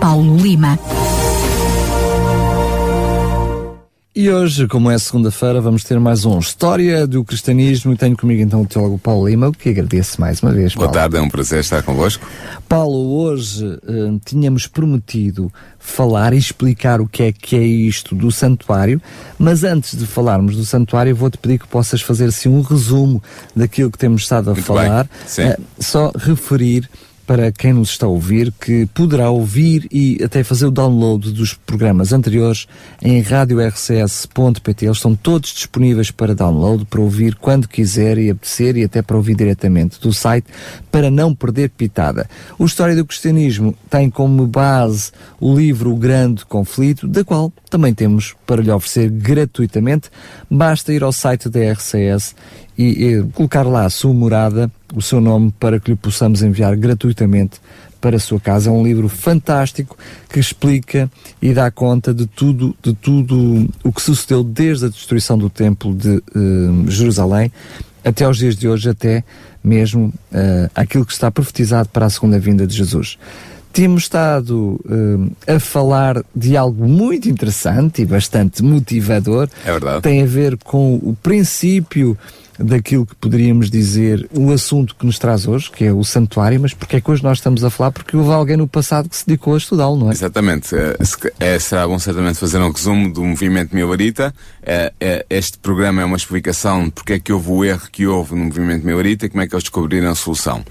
Paulo Lima. E hoje, como é segunda-feira, vamos ter mais um História do Cristianismo e tenho comigo então o teólogo Paulo Lima, o que agradeço mais uma vez. Boa Paulo. tarde, é um prazer estar convosco. Paulo, hoje eh, tínhamos prometido falar e explicar o que é que é isto do santuário, mas antes de falarmos do santuário, vou-te pedir que possas fazer assim um resumo daquilo que temos estado a Muito falar. bem, sim. Eh, só referir para quem nos está a ouvir que poderá ouvir e até fazer o download dos programas anteriores em radiorcs.pt. Eles estão todos disponíveis para download, para ouvir quando quiser e apetecer e até para ouvir diretamente do site, para não perder pitada. O História do Cristianismo tem como base o livro O Grande Conflito, da qual também temos para lhe oferecer gratuitamente. Basta ir ao site da RCS e, e colocar lá a sua morada, o seu nome, para que lhe possamos enviar gratuitamente para a sua casa. É um livro fantástico que explica e dá conta de tudo, de tudo o que sucedeu desde a destruição do Templo de eh, Jerusalém até aos dias de hoje, até mesmo eh, aquilo que está profetizado para a segunda vinda de Jesus. Temos estado eh, a falar de algo muito interessante e bastante motivador. É verdade. Tem a ver com o princípio daquilo que poderíamos dizer o assunto que nos traz hoje, que é o santuário, mas porque é que hoje nós estamos a falar? Porque houve alguém no passado que se dedicou a estudá-lo, não é? Exatamente. Eh, é, será bom certamente fazer um resumo do movimento Milarita. É, é, este programa é uma explicação de porque é que houve o erro que houve no movimento Milarita e como é que eles descobriram a solução.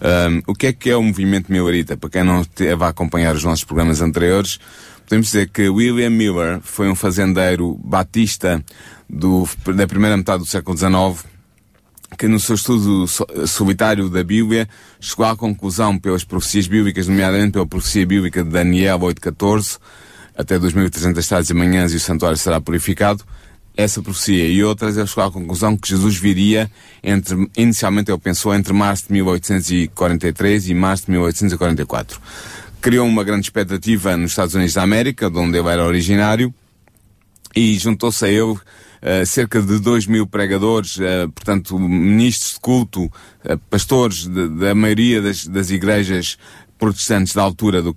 Ahm, o que é que é o movimento Milarita? Para quem não esteve a acompanhar os nossos programas anteriores, podemos dizer que William Miller foi um fazendeiro batista do, da primeira metade do século XIX que no seu estudo so- solitário da Bíblia chegou à conclusão pelas profecias bíblicas, nomeadamente pela profecia bíblica de Daniel 8.14, até 2300 tardes e manhãs e o santuário será purificado, essa profecia e outras, ele chegou à conclusão que Jesus viria entre, inicialmente ele pensou entre março de 1843 e março de 1844. Criou uma grande expectativa nos Estados Unidos da América, de onde ele era originário, e juntou-se a ele eh, cerca de 2 mil pregadores, eh, portanto, ministros de culto, eh, pastores da maioria das, das igrejas protestantes da altura do,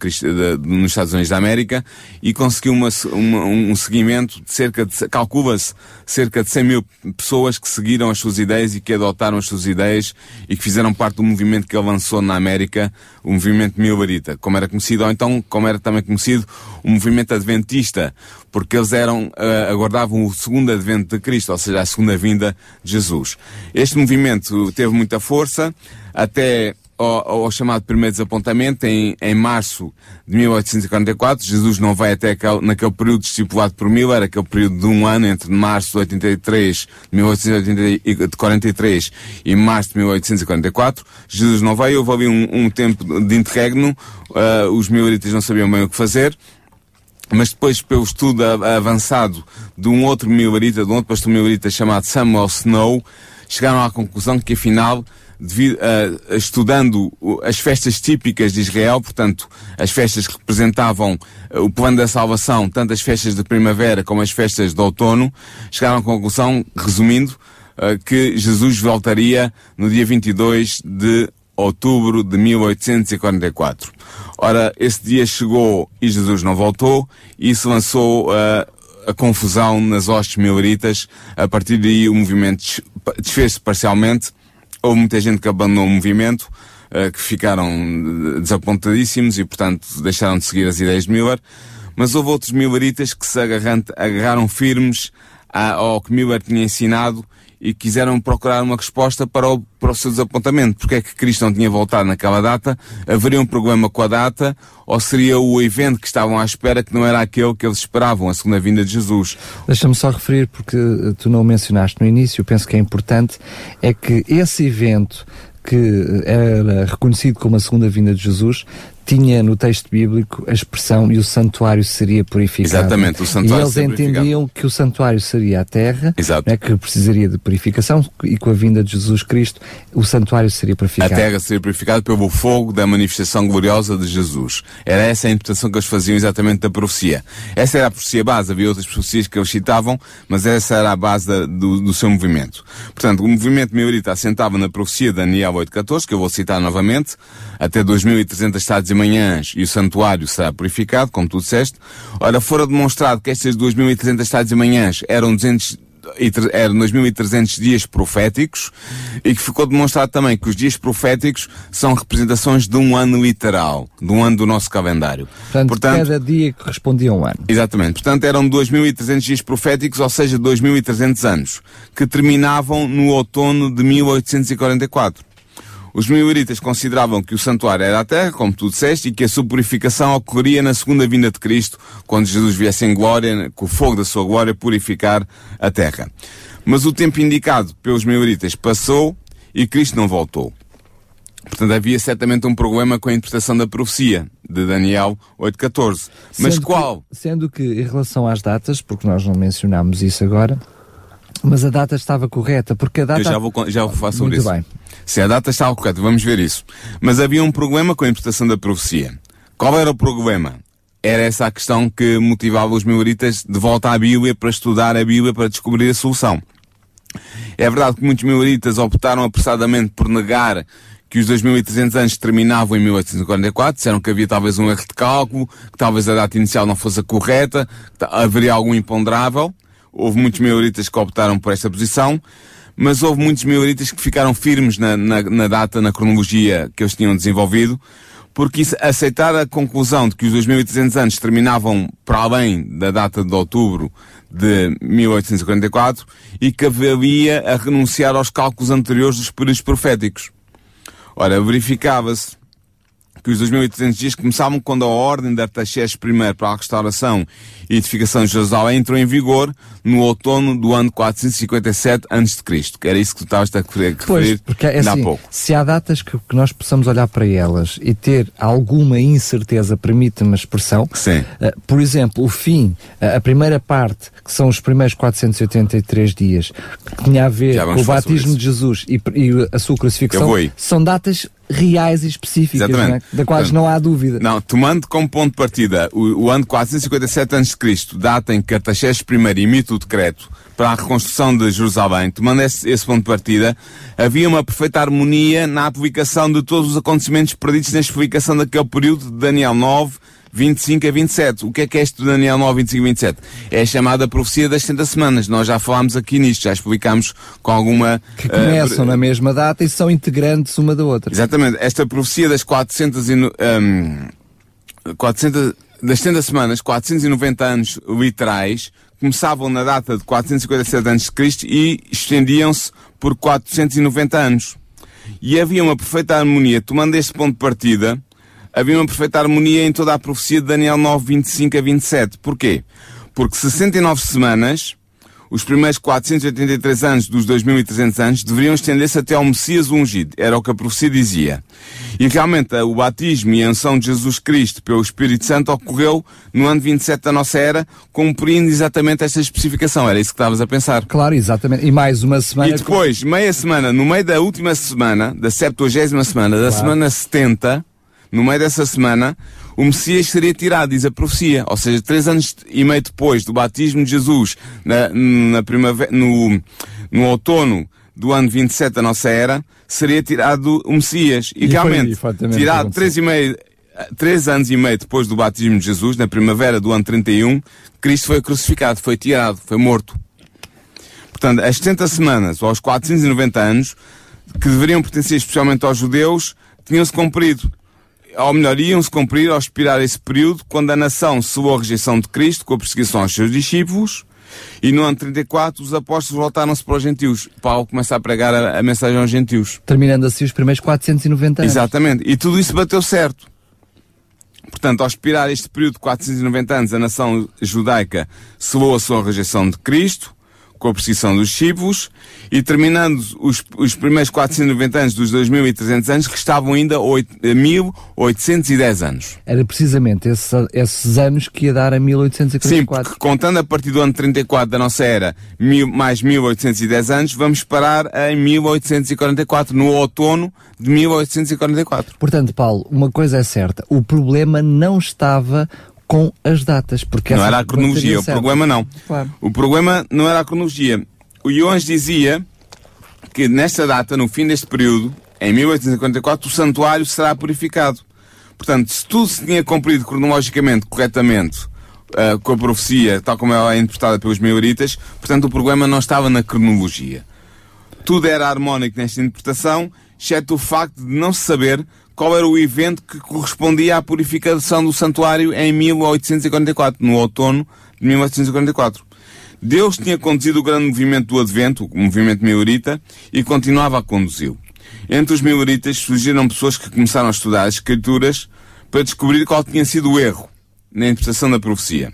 nos Estados Unidos da América e conseguiu uma, uma- um seguimento de cerca de, calcula-se, cerca de 100 mil pessoas que seguiram as suas ideias e que adotaram as suas ideias e que fizeram parte do movimento que ele lançou na América, o movimento Milbarita, como era conhecido, ou então como era também conhecido, o movimento adventista, porque eles eram, eh, aguardavam o segundo advento de Cristo, ou seja, a segunda vinda de Jesus. Este movimento teve muita força, até ao, ao chamado primeiro desapontamento, em, em março de 1844, Jesus não vai até aquele, naquele período estipulado por Miller, aquele período de um ano entre março de 83, de 1843 e março de 1844. Jesus não veio, houve ali um, um tempo de interregno, ah, os mileritas não sabiam bem o que fazer, mas depois, pelo estudo avançado de um outro milarita, de um outro pastor milarita chamado Samuel Snow, chegaram à conclusão que, afinal, devido, a- a- estudando as festas típicas de Israel, portanto, as festas que representavam eh, o plano da salvação, tanto as festas de primavera como as festas de outono, chegaram à conclusão, resumindo, eh, que Jesus voltaria no dia 22 de outubro de 1844. Ora, esse dia chegou e Jesus não voltou, e isso lançou ah, a confusão nas hostes mileritas. A partir daí o movimento des- desfez-se parcialmente. Houve muita gente que abandonou o movimento, ah, que ficaram eh, desapontadíssimos e, portanto, deixaram de seguir as ideias de Miller. Mas houve outros milleritas que se agarraram firmes ao que Miller tinha ensinado e quiseram procurar uma resposta para o, para o seu desapontamento. Porque é que Cristo não tinha voltado naquela data? Haveria um problema com a data? Ou seria o evento que estavam à espera que não era aquele que eles esperavam, a segunda vinda de Jesus? Deixa-me só referir, porque eh, tu não o mencionaste no início, eu penso que é importante, é que esse evento que eh, era reconhecido como a segunda vinda de Jesus tinha no texto bíblico a expressão e o santuário seria purificado. Exatamente, o santuário E eles seria entendiam purificado. que o santuário seria a terra, Exato. né, que precisaria de purificação e com a vinda de Jesus Cristo o santuário seria A purificado. terra seria purificada pelo fogo da manifestação gloriosa de Jesus. Era essa a interpretação que eles faziam exatamente da profecia. Essa era a profecia base, havia outras profecias que eles citavam, mas essa era a base da- do, do seu movimento. Portanto, o movimento meurita assentava na profecia de Daniel 8.14, que eu vou citar novamente, até 2300 estados manhãs e o santuário será purificado, como tu disseste. Ora, fora demonstrado que estas 2300 estados e manhãs eram 200 e tre- eram 2.300 dias proféticos e que ficou demonstrado também que os dias proféticos são representações de um ano literal, de um ano do nosso calendário. Portanto, cada dia correspondia a um ano. Exatamente. Portanto, eram 2.300 dias proféticos, ou seja, 2.300 anos, que terminavam no outono de 1844. Os mioritas consideravam que o santuário era a terra, como tu disseste, e que a sua purificação ocorreria na segunda vinda de Cristo, quando Jesus viesse em glória, com o fogo da sua glória, purificar a terra. Mas o tempo indicado pelos mioritas passou e Cristo não voltou. Portanto, havia certamente um problema com a interpretação da profecia de Daniel 8.14. Mas Sendo qual? Que, sendo que, em relação às datas, porque nós não mencionámos isso agora, mas a data estava correta, porque a data... Eu já vou, já vou falar sobre Muito isso. bem. Se a data estava correta, vamos ver isso. Mas havia um problema com a interpretação da profecia. Qual era o problema? Era essa a questão que motivava os mioritas de volta à Bíblia para estudar a Bíblia para descobrir a solução. É verdade que muitos mioritas optaram apressadamente por negar que os 2.300 anos terminavam em 1844, disseram que havia talvez um erro de cálculo, que talvez a data inicial não fosse a correta, que haveria algum imponderável. Houve muitos mioritas que optaram por esta posição, mas houve muitos mioritas que ficaram firmes na, na, na data, na cronologia que eles tinham desenvolvido, porque isso, aceitar a conclusão de que os 2.300 anos terminavam para além da data de outubro de 1844 e que havia a renunciar aos cálculos anteriores dos períodos proféticos. Ora, verificava-se que os 2.800 dias começavam quando a ordem de Artaxerxes I para a restauração e edificação de Jerusalém entrou em vigor no outono do ano 457 a.C., era isso que tu estavas a referir, Pois, porque é ainda há assim, pouco. se há datas que, que nós possamos olhar para elas e ter alguma incerteza, permite-me a expressão. Sim. eh, por exemplo, o fim, eh, a primeira parte, que são os primeiros 483 dias, que tinha a ver com o batismo de Jesus e, e a sua aí. são datas reais e específicas, Exatamente. não é? da quais Portanto, não há dúvida. Não, tomando como ponto de partida o, o ano 457 a.C., data em que Artaxerxes I emite o decreto para a reconstrução de Jerusalém, tomando esse, esse ponto de partida, havia uma perfeita harmonia na aplicação de todos os acontecimentos preditos na explicação daquele período de Daniel 9, 25 a 27. O que é que é este Daniel 9, 25 a 27? É a chamada profecia das 70 semanas. Nós já falámos aqui nisto, já explicámos com alguma... Que começam na mesma data e são integrantes uma da outra. Exatamente. Esta profecia das 400 e, no- hum, 400, das 70 semanas, 490 anos literais, começavam na data de 457 anos de Cristo e estendiam-se por 490 anos. E havia uma perfeita harmonia, tomando este ponto de partida, havia uma perfeita harmonia em toda a profecia de Daniel 9, 25 a 27. Porquê? Porque 69 semanas, os primeiros 483 anos dos 2300 anos deveriam estender-se até ao Messias ungido. Era o que a profecia dizia. E realmente o batismo e a unção de Jesus Cristo pelo Espírito Santo ocorreu no ano 27 da nossa era, cumprindo exatamente esta especificação. Era isso que estavas a pensar. Claro, exatamente. E mais uma semana. E depois, meia semana, no meio da última semana, da 70 semana, da semana 70, no meio dessa semana, o Messias seria tirado, diz a profecia. Ou seja, três anos e meio depois do batismo de Jesus, na, na primavera, no, no outono do ano 27 da nossa era, seria tirado o Messias. E, E foi realmente, que tirado três e meio, três anos e meio depois do batismo de Jesus, na primavera do ano 31, Cristo foi crucificado, foi tirado, foi morto. Portanto, as 70 semanas, ou aos 490 anos, que deveriam pertencer especialmente aos judeus, tinham-se cumprido. Ou melhor, iam-se cumprir ao expirar esse período, quando a nação soou a rejeição de Cristo, com a perseguição aos seus discípulos, e no ano 34 os apóstolos voltaram-se para os gentios. Paulo começa a pregar a, a mensagem aos gentios. Terminando assim os primeiros 490 anos. Exatamente. E tudo isso bateu certo. Portanto, ao expirar este período de 490 anos, a nação judaica selou a sua rejeição de Cristo, com a precisão dos chivos e terminando os, os primeiros 490 anos dos 2300 anos, restavam ainda 8, 1810 anos. Era precisamente esse, esses anos que ia dar a 1844. Sim, porque contando a partir do ano 34 da nossa era, mil, mais 1810 anos, vamos parar em 1844, no outono de 1844. Portanto, Paulo, uma coisa é certa, o problema não estava com as datas. Porque não era a cronologia, o problema não. Claro. O problema não era a cronologia. O Iones dizia que nesta data, no fim deste período, em 1854, o santuário será purificado. Portanto, se tudo se tinha cumprido cronologicamente, corretamente, uh, com a profecia, tal como ela é interpretada pelos maioritas, portanto, o problema não estava na cronologia. Tudo era harmónico nesta interpretação, exceto o facto de não se saber qual era o evento que correspondia à purificação do santuário em 1844, no outono de 1844. Deus tinha conduzido o grande movimento do Advento, o movimento miorita, e continuava a conduzi-lo. Entre os mioritas surgiram pessoas que começaram a estudar as Escrituras para descobrir qual tinha sido o erro na interpretação da profecia.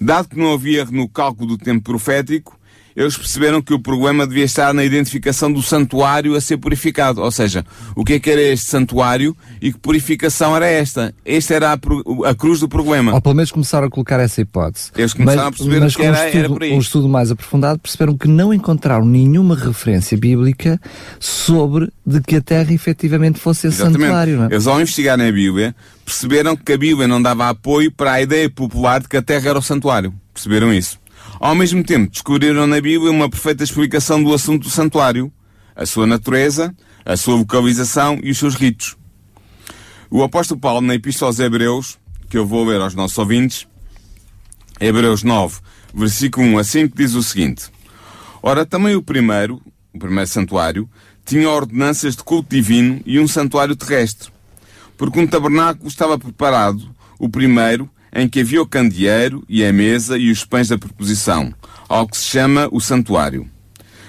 Dado que não havia erro no cálculo do tempo profético, eles perceberam que o problema devia estar na identificação do santuário a ser purificado. Ou seja, o que é que era este santuário e que purificação era esta? Esta era a, a cruz do problema. Ou pelo menos começaram a colocar essa hipótese. Eles começaram mas, a perceber mas que era, um estudo, era por aí. um estudo mais aprofundado perceberam que não encontraram nenhuma referência bíblica sobre de que a Terra efetivamente fosse esse Exatamente. santuário. É? Eles ao investigar na Bíblia perceberam que a Bíblia não dava apoio para a ideia popular de que a Terra era o santuário. Perceberam isso? Ao mesmo tempo, descobriram na Bíblia uma perfeita explicação do assunto do santuário, a sua natureza, a sua localização e os seus ritos. O apóstolo Paulo, na Epístola aos Hebreus, que eu vou ler aos nossos ouvintes, Hebreus 9, versículo 1 a 5, diz o seguinte: Ora, também o primeiro, o primeiro santuário, tinha ordenanças de culto divino e um santuário terrestre. Porque um tabernáculo estava preparado, o primeiro, em que havia o candeeiro e a mesa e os pães da proposição, ao que se chama o santuário.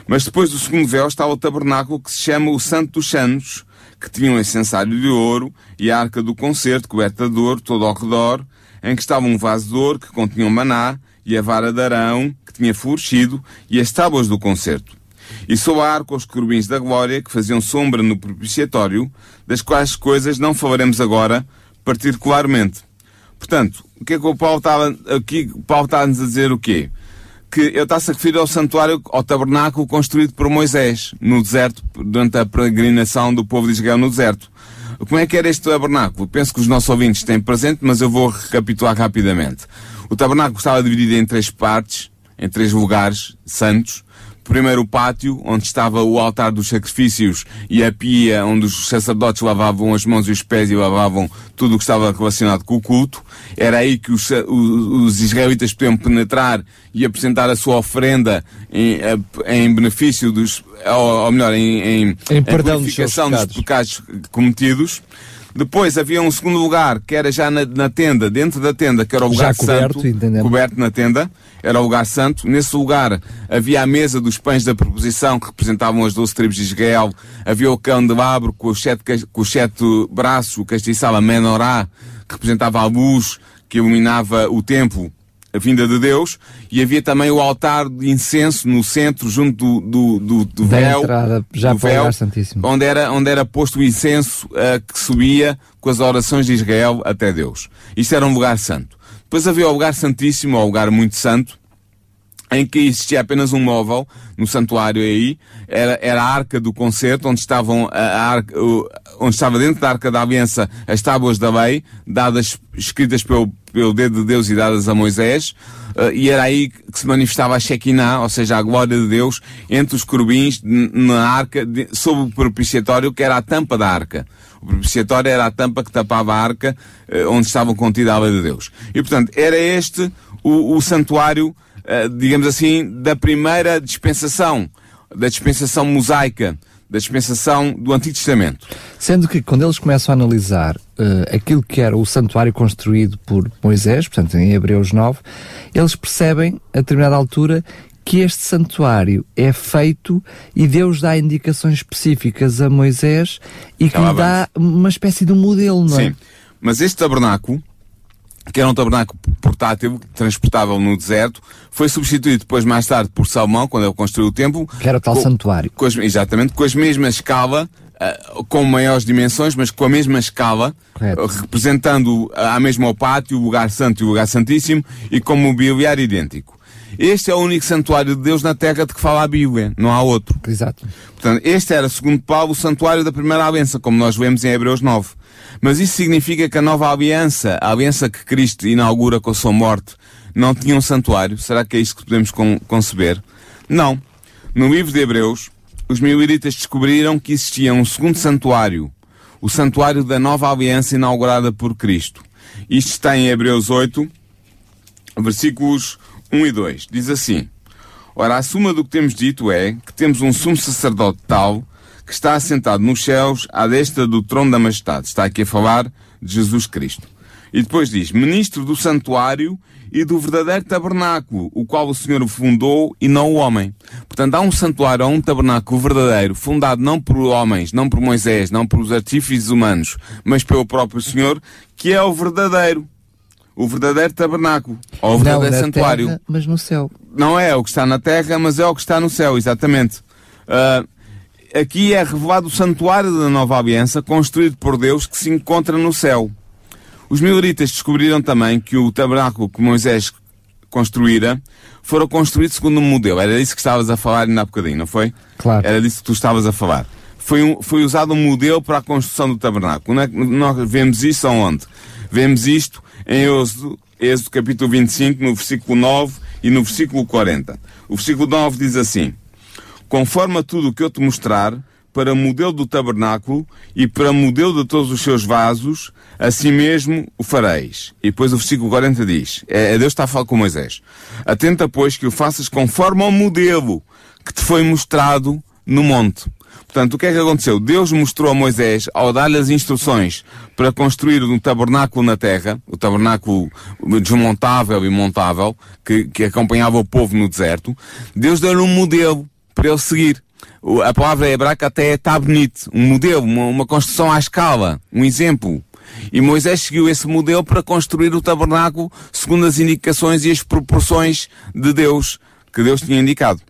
Mas depois do segundo véu está o tabernáculo que se chama o Santo dos Santos, que tinha um incensário de ouro e a arca do concerto coberta de ouro todo ao redor, em que estava um vaso de ouro que continha um maná e a vara de Arão, que tinha florescido, e as tábuas do concerto. E sob a arca os querubins da glória, que faziam sombra no propiciatório, das quais coisas não falaremos agora particularmente. Portanto, o que é que o Paulo estava aqui, o Paulo está-nos a dizer o quê? Que ele está-se a referir ao santuário, ao tabernáculo construído por Moisés, no deserto, durante a peregrinação do povo de Israel no deserto. Como é que era este tabernáculo? Penso que os nossos ouvintes têm presente, mas eu vou recapitular rapidamente. O tabernáculo estava dividido em três partes, em três lugares santos. Primeiro o pátio, onde estava o altar dos sacrifícios e a pia, onde os sacerdotes lavavam as mãos e os pés e lavavam tudo o que estava relacionado com o culto. Era aí que os, os israelitas podiam penetrar e apresentar a sua oferenda em, em benefício dos, ou, ou melhor, em, em, Em perdão seus dos pecados cometidos. Depois havia um segundo lugar, que era já na, na tenda, dentro da tenda, que era o lugar Já coberto, santo, entendemos. coberto na tenda, era o lugar santo. Nesse lugar havia a mesa dos pães da proposição, que representavam as doze tribos de Israel. Havia o candelabro com os sete, com os sete braços, o castiçal, a menorá, que representava a luz que iluminava o templo, a vinda de Deus. E havia também o altar de incenso no centro, junto do, do, do, do véu. entrada, já do véu, onde era, onde era posto o incenso eh, que subia com as orações de Israel até Deus. Isto era um lugar santo. Depois havia o lugar santíssimo, ou lugar muito santo, em que existia apenas um móvel no santuário aí, era, era a arca do concerto, onde estavam a, a arca, onde estava dentro da arca da aliança as tábuas da lei, dadas, escritas pelo, pelo dedo de Deus e dadas a Moisés, eh, e era aí que se manifestava a Shekinah, ou seja, a glória de Deus, entre os querubins, na arca, de, sob o propiciatório, que era a tampa da arca. O propiciatório era a tampa que tapava a arca, eh, onde estava contida a lei de Deus. E, portanto, era este o, o santuário, digamos assim, da primeira dispensação, da dispensação mosaica, da dispensação do Antigo Testamento. Sendo que quando eles começam a analisar eh, aquilo que era o santuário construído por Moisés, portanto em Hebreus 9, eles percebem a determinada altura que este santuário é feito e Deus dá indicações específicas a Moisés e que lhe dá uma espécie de um modelo, não é? Sim. Mas este tabernáculo que era um tabernáculo portátil, transportável no deserto, foi substituído depois mais tarde por Salomão, quando ele construiu o templo. Que era o tal com, santuário. Com as, exatamente, com as mesmas escala, uh, com maiores dimensões, mas com a mesma escala, uh, representando uh, a mesma pátio, o lugar santo e o lugar santíssimo, e com mobiliário idêntico. Este é o único santuário de Deus na terra de que fala a Bíblia, não há outro. Exato. Portanto, este era, segundo Paulo, o santuário da primeira aliança, como nós vemos em Hebreus 9. Mas isso significa que a nova aliança, a aliança que Cristo inaugura com a sua morte, não tinha um santuário? Será que é isso que podemos con conceber? Não. No livro de Hebreus, os mileritas descobriram que existia um segundo santuário, o santuário da nova aliança inaugurada por Cristo. Isto está em Hebreus 8, versículos 1 e 2. Diz assim: Ora, a suma do que temos dito é que temos um sumo sacerdote tal que está assentado nos céus à destra do trono da majestade. Está aqui a falar de Jesus Cristo. E depois diz, ministro do santuário e do verdadeiro tabernáculo, o qual o Senhor fundou e não o homem. Portanto, há um santuário, há um tabernáculo verdadeiro, fundado não por homens, não por Moisés, não por os artífices humanos, mas pelo próprio Senhor, que é o verdadeiro. O verdadeiro tabernáculo. Ou o verdadeiro não santuário. Terra, mas no céu. Não é o que está na terra, mas é o que está no céu, exatamente. Uh, aqui é revelado o santuário da nova aliança, construído por Deus, que se encontra no céu. Os mileritas descobriram também que o tabernáculo que Moisés construíra foram construídos segundo um modelo. Era disso que estavas a falar ainda há bocadinho, não foi? Claro. Era disso que tu estavas a falar. Foi, um, foi usado um modelo para a construção do tabernáculo. É nós vemos isso aonde? Vemos isto em Êxodo, Êxodo capítulo 25, no versículo 9 e no versículo 40. O versículo 9 diz assim: Conforme tudo o que eu te mostrar, para modelo do tabernáculo e para modelo de todos os seus vasos, assim mesmo o fareis. E depois o versículo 40 diz, é, Deus está a falar com Moisés, atenta pois que o faças conforme ao modelo que te foi mostrado no monte. Portanto, o que é que aconteceu? Deus mostrou a Moisés, ao dar-lhe as instruções para construir um tabernáculo na terra, o tabernáculo desmontável e montável, que, que acompanhava o povo no deserto, Deus deu-lhe um modelo para ele seguir. A palavra hebraica até está bonito. Um modelo, uma, uma construção à escala, um exemplo. E Moisés seguiu esse modelo para construir o tabernáculo segundo as indicações e as proporções de Deus, que Deus tinha indicado.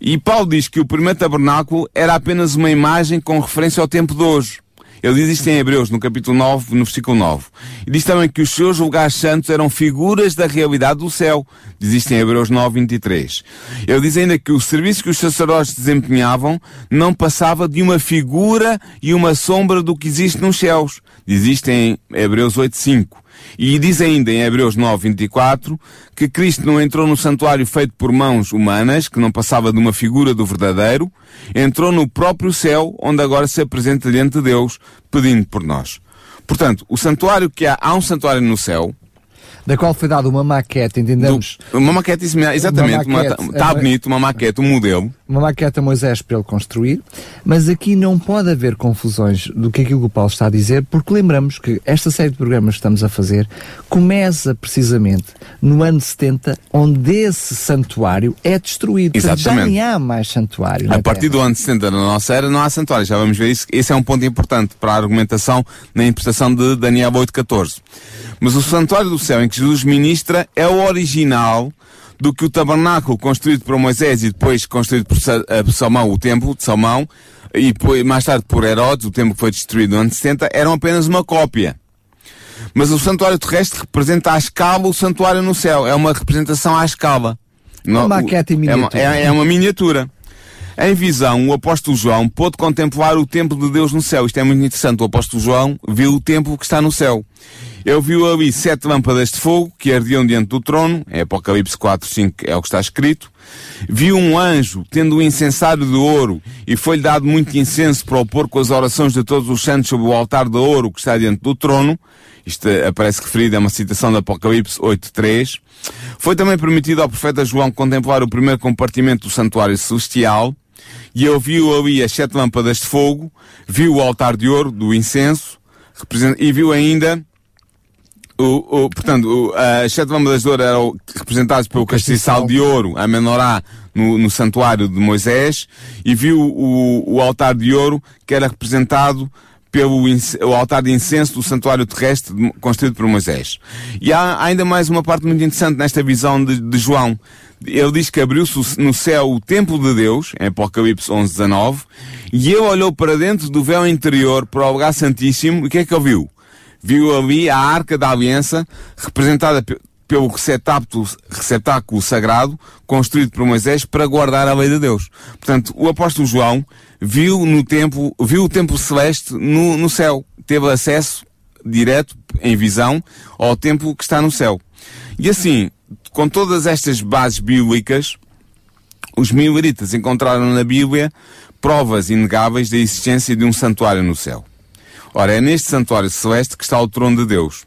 E Paulo diz que o primeiro tabernáculo era apenas uma imagem com referência ao tempo de hoje. Ele diz isto em Hebreus, no capítulo 9, no versículo 9. E diz também que os seus lugares santos eram figuras da realidade do céu. Diz isto em Hebreus 9, 23. Ele diz ainda que o serviço que os sacerdotes desempenhavam não passava de uma figura e uma sombra do que existe nos céus. Diz isto em Hebreus 8, 5. E diz ainda em Hebreus 9, 24, que Cristo não entrou no santuário feito por mãos humanas, que não passava de uma figura do verdadeiro, entrou no próprio céu, onde agora se apresenta diante de Deus, pedindo por nós. Portanto, o santuário que há, há um santuário no céu, da qual foi dada uma maquete, entendemos? Do, uma maquete, exatamente, está bonito, uma maquete, um modelo. Uma maquete a Moisés para ele construir, mas aqui não pode haver confusões do que aquilo que o Paulo está a dizer, porque lembramos que esta série de programas que estamos a fazer começa precisamente no ano 70, onde esse santuário é destruído. Exatamente. Já nem há mais santuário. A partir terra. do ano 70 da nossa era não há santuário, já vamos ver isso. Esse é um ponto importante para a argumentação na interpretação de Daniel 8.14. Mas o santuário do céu em que Jesus ministra é o original do que o tabernáculo construído por Moisés e depois construído por Salmão, o templo de Salmão, e mais tarde por Herodes, o templo que foi destruído no ano 60, eram apenas uma cópia. Mas o santuário terrestre representa à escala o santuário no céu. É uma representação à escala. Uma maquete em miniatura. É uma, é, é uma miniatura. Em visão, o apóstolo João pôde contemplar o templo de Deus no céu. Isto é muito interessante. O apóstolo João viu o templo que está no céu. Ele viu ali sete lâmpadas de fogo que ardiam diante do trono, é Apocalipse 4, 5, é o que está escrito. Viu um anjo tendo um incensário de ouro e foi-lhe dado muito incenso para opor com as orações de todos os santos sobre o altar de ouro que está diante do trono. Isto aparece referido, é uma citação de Apocalipse 8.3. Foi também permitido ao profeta João contemplar o primeiro compartimento do santuário celestial e ele viu ali as sete lâmpadas de fogo, viu o altar de ouro do incenso e viu ainda o, o, portanto, o, as sete lâmpadas de ouro eram representadas pelo castiçal de ouro, a menorá, no, no santuário de Moisés, e viu o, o altar de ouro que era representado pelo o altar de incenso do santuário terrestre construído por Moisés. E há ainda mais uma parte muito interessante nesta visão de, de João. Ele diz que abriu-se no céu o templo de Deus, em Apocalipse 11, 19, e ele olhou para dentro do véu interior, para o lugar santíssimo, e o que é que ele viu? Viu ali a arca da aliança, representada pelo receptáculo, receptáculo sagrado construído por Moisés para guardar a lei de Deus. Portanto, o apóstolo João viu no templo, viu o templo celeste no, no céu, teve acesso direto, em visão, ao templo que está no céu. E assim, com todas estas bases bíblicas, os mileritas encontraram na Bíblia provas inegáveis da existência de um santuário no céu. Ora, é neste santuário celeste que está o trono de Deus.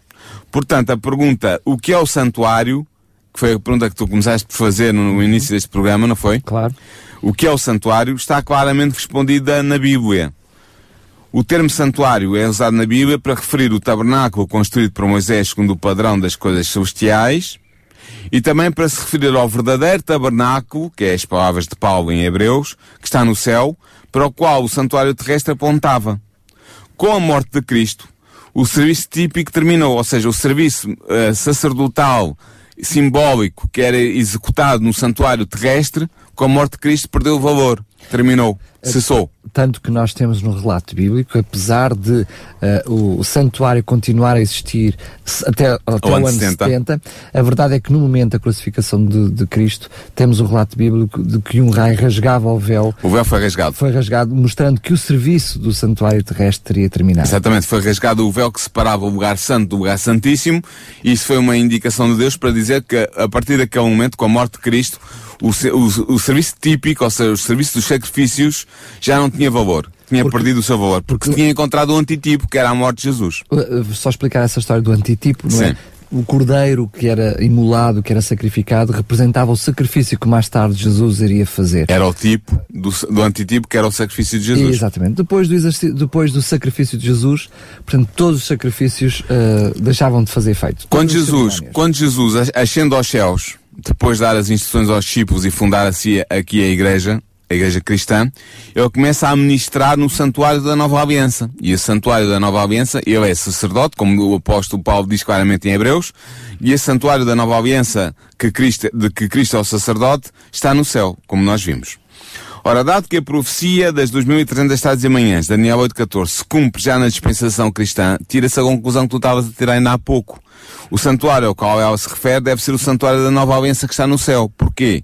Portanto, a pergunta, o que é o santuário, que foi a pergunta que tu começaste por fazer no, no início deste programa, não foi? Claro. O que é o santuário está claramente respondida na Bíblia. O termo santuário é usado na Bíblia para referir o tabernáculo construído por Moisés segundo o padrão das coisas celestiais e também para se referir ao verdadeiro tabernáculo, que é as palavras de Paulo em Hebreus, que está no céu, para o qual o santuário terrestre apontava. Com a morte de Cristo, o serviço típico terminou, ou seja, o serviço uh, sacerdotal simbólico que era executado no santuário terrestre, com a morte de Cristo perdeu o valor, terminou, cessou. Tanto que nós temos no relato bíblico, apesar de uh, o, santuário continuar a existir até, até o, ano 70. 70. a verdade é que no momento da crucificação de, de, Cristo, temos o relato bíblico de que um raio rasgava o véu. O véu foi rasgado. Foi rasgado, mostrando que o serviço do santuário terrestre teria terminado. Exatamente, foi rasgado o véu que separava o lugar santo do lugar santíssimo, e isso foi uma indicação de Deus para dizer que a partir daquele momento, com a morte de Cristo, o, o, o serviço típico, ou seja, o serviço dos sacrifícios, já não tinha valor tinha porque, perdido o seu valor, porque, porque tinha encontrado o antitipo, que era a morte de Jesus. Uh, uh, só explicar essa história do antitipo, não é? Sim. é? O cordeiro que era imolado, que era sacrificado, representava o sacrifício que mais tarde Jesus iria fazer. Era o tipo do, do antitipo que era o sacrifício de Jesus. Exatamente. Depois do, depois do sacrifício de Jesus, portanto, todos os sacrifícios uh, deixavam de fazer efeito. Quando Jesus, quando Jesus ascende aos céus, depois de dar as instruções aos discípulos e fundar assim aqui a igreja, a igreja cristã, ele começa a ministrar no santuário da Nova Aliança. E o santuário da Nova Aliança, ele é sacerdote, como o apóstolo Paulo diz claramente em Hebreus, e esse santuário da Nova Aliança, que Cristo, de que Cristo é o sacerdote, está no céu, como nós vimos. Ora, dado que a profecia das 2300 tardes e manhãs, Daniel 8.14, se cumpre já na dispensação cristã, tira-se a conclusão que tu estavas a tirar ainda há pouco. O santuário ao qual ela se refere deve ser o santuário da Nova Aliança que está no céu. Porquê?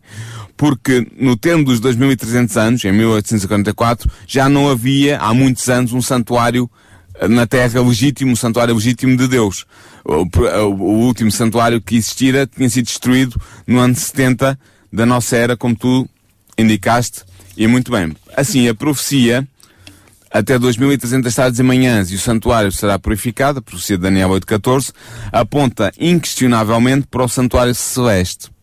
Porque no termo dos 2300 anos, em 1844, já não havia, há muitos anos, um santuário eh, na Terra legítimo, um santuário legítimo de Deus. O, o, o último santuário que existira tinha sido destruído no ano 70 da nossa era, como tu indicaste, e muito bem. Assim, a profecia até 2.300 tardes e manhãs e o santuário será purificado, a profecia de Daniel 8.14, aponta inquestionavelmente para o santuário celeste.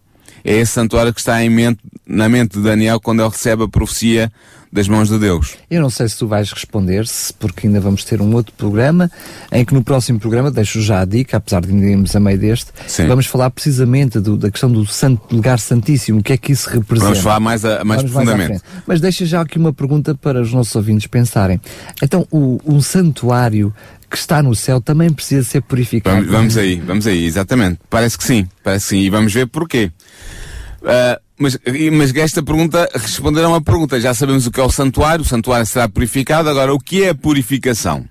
É esse santuário que está em mente, na mente de Daniel quando ele recebe a profecia das mãos de Deus. Eu não sei se tu vais responder-se, porque ainda vamos ter um outro programa, em que no próximo programa, deixo já a dica, apesar de irmos a meio deste, Sim. vamos falar precisamente do, da questão do santo, lugar santíssimo, o que é que isso representa. Vamos falar mais, a, mais profundamente. Mais Mas deixa já aqui uma pergunta para os nossos ouvintes pensarem. Então, o, um santuário que está no céu também precisa ser purificado. Vamos, vamos aí, vamos aí, exatamente. Parece que sim, parece que sim. E vamos ver porquê. Uh, mas, mas esta pergunta, responder a uma pergunta. Já sabemos o que é o santuário, o santuário será purificado. Agora, o que é a purificação?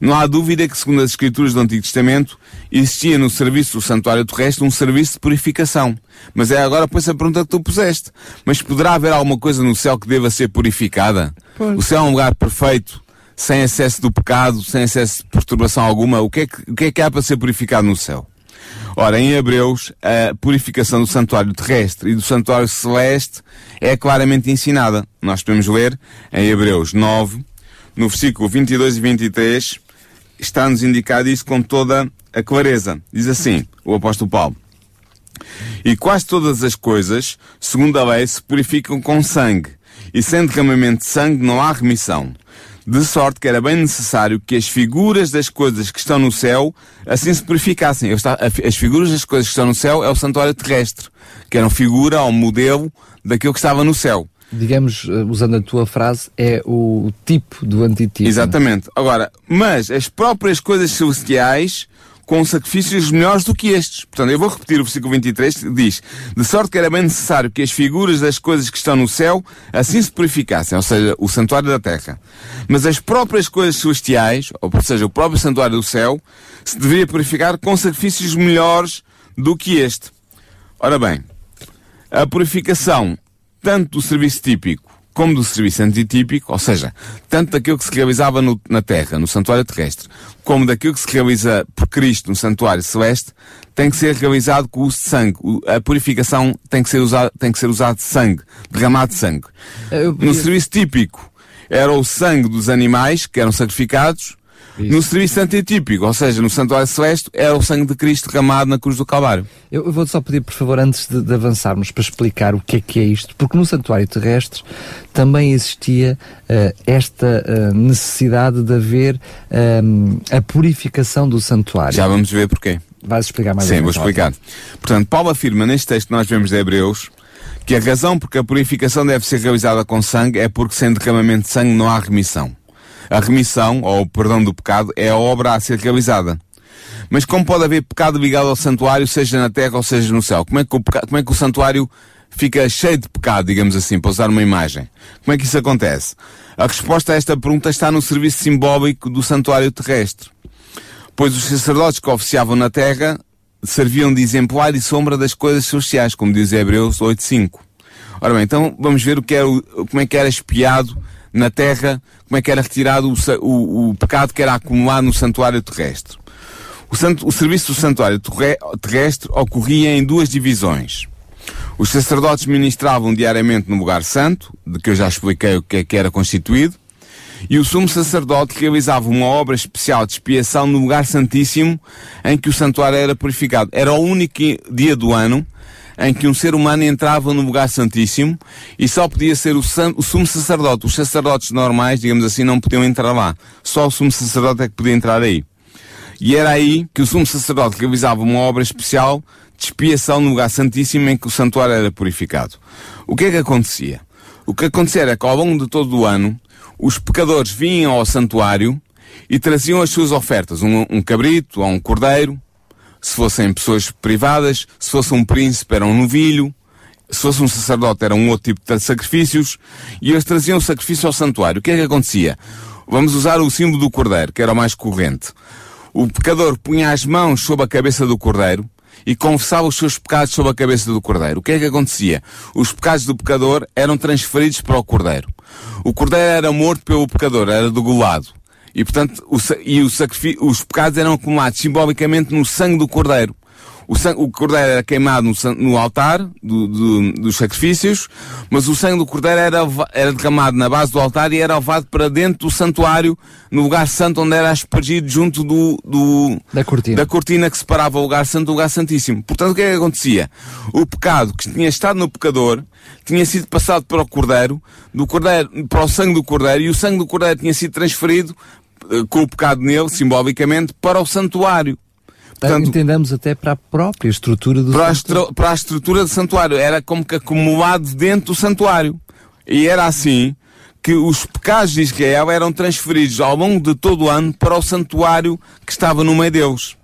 Não há dúvida que, segundo as escrituras do Antigo Testamento, existia no serviço do santuário terrestre um serviço de purificação. Mas é agora, pois, a pergunta que tu puseste. Mas poderá haver alguma coisa no céu que deva ser purificada? Pois. O céu é um lugar perfeito, sem excesso do pecado, sem excesso de perturbação alguma. O que é que, o que, é que há para ser purificado no céu? Ora, em Hebreus, a purificação do santuário terrestre e do santuário celeste é claramente ensinada. Nós podemos ler em Hebreus 9, no versículo 22 e 23, está-nos indicado isso com toda a clareza. Diz assim, o apóstolo Paulo. E quase todas as coisas, segundo a lei, se purificam com sangue, e sem derramamento de sangue não há remissão de sorte que era bem necessário que as figuras das coisas que estão no céu assim se purificassem. As figuras das coisas que estão no céu é o santuário terrestre, que era uma figura ou um modelo daquilo que estava no céu. digamos, uh, usando a tua frase, é o tipo do antitípico. Exatamente. Agora, mas as próprias coisas celestiais com sacrifícios melhores do que estes. Portanto, eu vou repetir o versículo 23, diz, de sorte que era bem necessário que as figuras das coisas que estão no céu assim se purificassem, ou seja, o santuário da terra. Mas as próprias coisas celestiais, ou seja, o próprio santuário do céu, se deveria purificar com sacrifícios melhores do que este. Ora bem, a purificação tanto do serviço típico como do serviço antitípico, ou seja, tanto daquilo que se realizava no, na Terra, no santuário terrestre, como daquilo que se realiza por Cristo no santuário celeste, tem que ser realizado com o uso de sangue. A purificação tem que ser usado, tem que ser usado de sangue, derramado de sangue. Podia... No serviço típico, era o sangue dos animais que eram sacrificados, isso. No serviço antitípico, ou seja, no Santuário Celeste, era o sangue de Cristo derramado na cruz do Calvário. Eu, vou só pedir, por favor, antes de, de, avançarmos, para explicar o que é que é isto, porque no Santuário Terrestre também existia uh, esta uh, necessidade de haver uh, a purificação do santuário. Já vamos ver porquê. Vais explicar mais Sim, vou explicar. Portanto, Paulo afirma neste texto que nós vemos de Hebreus que a razão porque a purificação deve ser realizada com sangue é porque sem derramamento de sangue não há remissão. A remissão, ou o perdão do pecado, é a obra a ser realizada. Mas como pode haver pecado ligado ao santuário, seja na terra ou seja no céu? Como é que o, como é que o santuário fica cheio de pecado, digamos assim, para usar uma imagem? Como é que isso acontece? A resposta a esta pergunta está no serviço simbólico do santuário terrestre. Pois os sacerdotes que oficiavam na terra serviam de exemplar e sombra das coisas sociais, como diz Hebreus 8.5. Ora bem, então vamos ver o que era, como é que era espiado na terra, como é que era retirado o, o, o pecado que era acumulado no santuário terrestre. O, santo, o serviço do santuário terrestre ocorria em duas divisões. Os sacerdotes ministravam diariamente no lugar santo, de que eu já expliquei o que é que era constituído, e o sumo sacerdote realizava uma obra especial de expiação no lugar santíssimo em que o santuário era purificado. Era o único dia do ano em que um ser humano entrava no lugar santíssimo e só podia ser o, san, o sumo sacerdote. Os sacerdotes normais, digamos assim, não podiam entrar lá. Só o sumo sacerdote é que podia entrar aí. E era aí que o sumo sacerdote realizava uma obra especial de expiação no lugar santíssimo em que o santuário era purificado. O que é que acontecia? O que acontecia era que ao longo de todo o ano, os pecadores vinham ao santuário e traziam as suas ofertas, um, um cabrito ou um cordeiro, se fossem pessoas privadas, se fosse um príncipe era um novilho, se fosse um sacerdote era um outro tipo de sacrifícios, e eles traziam o sacrifício ao santuário. O que é que acontecia? Vamos usar o símbolo do cordeiro, que era o mais corrente. O pecador punha as mãos sobre a cabeça do cordeiro e confessava os seus pecados sobre a cabeça do cordeiro. O que é que acontecia? Os pecados do pecador eram transferidos para o cordeiro. O cordeiro era morto pelo pecador, era degolado. E portanto, o, e o os pecados eram acumulados simbolicamente no sangue do cordeiro. O, sangue, o cordeiro era queimado no, no altar do, do, dos sacrifícios, mas o sangue do cordeiro era, era derramado na base do altar e era levado para dentro do santuário, no lugar santo onde era aspergido junto do, do da, cortina. da cortina que separava o lugar santo do lugar santíssimo. Portanto, o que é que acontecia? O pecado que tinha estado no pecador tinha sido passado para o cordeiro, do cordeiro para o sangue do cordeiro, e o sangue do cordeiro tinha sido transferido com o pecado nele, simbolicamente, para o santuário. Portanto, entendamos até para a própria estrutura do para santuário. A para a estrutura do santuário. Era como que acumulado dentro do santuário. E era assim que os pecados de Israel eram transferidos ao longo de todo o ano para o santuário que estava no meio deles.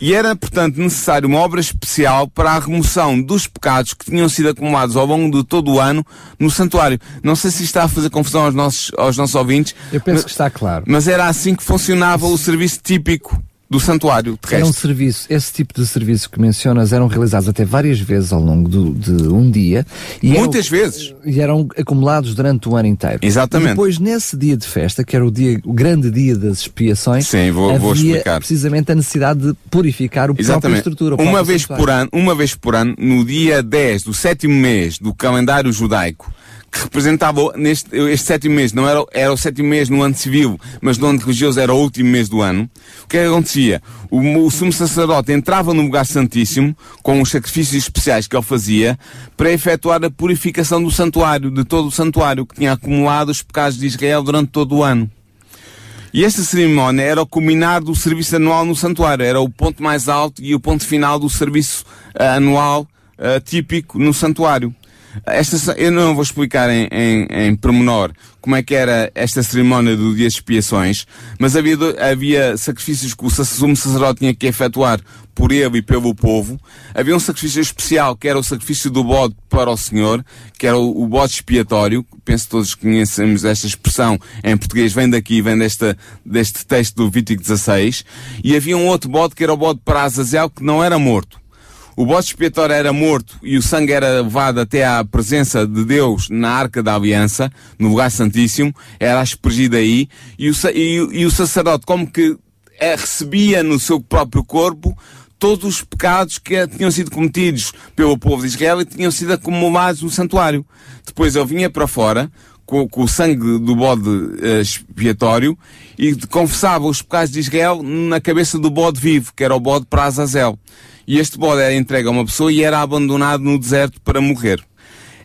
E era, portanto, necessário uma obra especial para a remoção dos pecados que tinham sido acumulados ao longo de todo o ano no santuário. Não sei se está a fazer confusão aos nossos, aos nossos ouvintes. Eu penso mas, que está claro. Mas era assim que funcionava o serviço típico do santuário terrestre. Era um serviço, esse tipo de serviço que mencionas eram realizados até várias vezes ao longo do, de um dia. E Muitas eram, vezes. E eram acumulados durante o ano inteiro. Exatamente. E depois, nesse dia de festa, que era o, dia, o grande dia das expiações, Sim, vou, havia vou explicar. precisamente a necessidade de purificar o Exatamente. própria estrutura. Uma vez por ano, uma vez por ano, no dia 10 do sétimo mês do calendário judaico, que representava neste, este sétimo mês, não era, era o sétimo mês no ano civil, mas no ano religioso era o último mês do ano, o que é que acontecia? O, o sumo sacerdote entrava no lugar santíssimo, com os sacrifícios especiais que ele fazia, para efetuar a purificação do santuário, de todo o santuário, que tinha acumulado os pecados de Israel durante todo o ano. E esta cerimónia era o culminar do serviço anual no santuário, era o ponto mais alto e o ponto final do serviço uh, anual uh, típico no santuário. Esta, eu não vou explicar em, em, em pormenor como é que era esta cerimónia do dia de expiações, mas havia, havia sacrifícios que o sumo sacerdote tinha que efetuar por ele e pelo povo. Havia um sacrifício especial, que era o sacrifício do bode para o Senhor, que era o, o bode expiatório. Penso que todos conhecemos esta expressão em português, vem daqui, vem desta, deste texto do Vítico 16. E havia um outro bode que era o bode para Azazel, que não era morto o bode expiatório era morto e o sangue era levado até à presença de Deus na Arca da Aliança, no lugar santíssimo, era aspergido aí, e o, e, e o sacerdote, como que é, recebia no seu próprio corpo todos os pecados que tinham sido cometidos pelo povo de Israel e tinham sido acumulados no santuário. Depois ele vinha para fora, com, com, o sangue do bode uh, expiatório e confessava os pecados de Israel na cabeça do bode vivo, que era o bode para Azazel e este bode era entregue a uma pessoa e era abandonado no deserto para morrer.